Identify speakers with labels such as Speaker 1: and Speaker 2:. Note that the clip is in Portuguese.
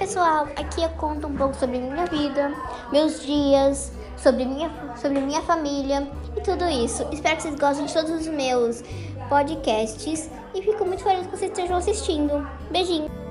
Speaker 1: pessoal, aqui eu conto um pouco sobre minha vida, meus dias, sobre minha, sobre minha família e tudo isso. Espero que vocês gostem de todos os meus podcasts e fico muito feliz que vocês estejam assistindo. Beijinho!